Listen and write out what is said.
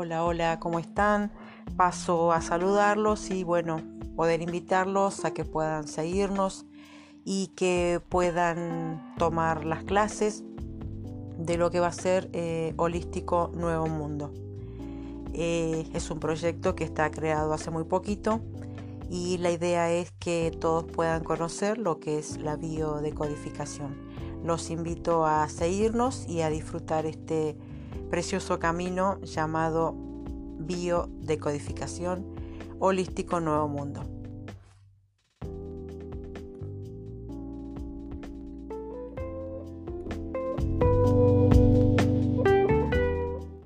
Hola, hola, ¿cómo están? Paso a saludarlos y bueno, poder invitarlos a que puedan seguirnos y que puedan tomar las clases de lo que va a ser eh, Holístico Nuevo Mundo. Eh, es un proyecto que está creado hace muy poquito y la idea es que todos puedan conocer lo que es la biodecodificación. Los invito a seguirnos y a disfrutar este precioso camino llamado biodecodificación holístico nuevo mundo.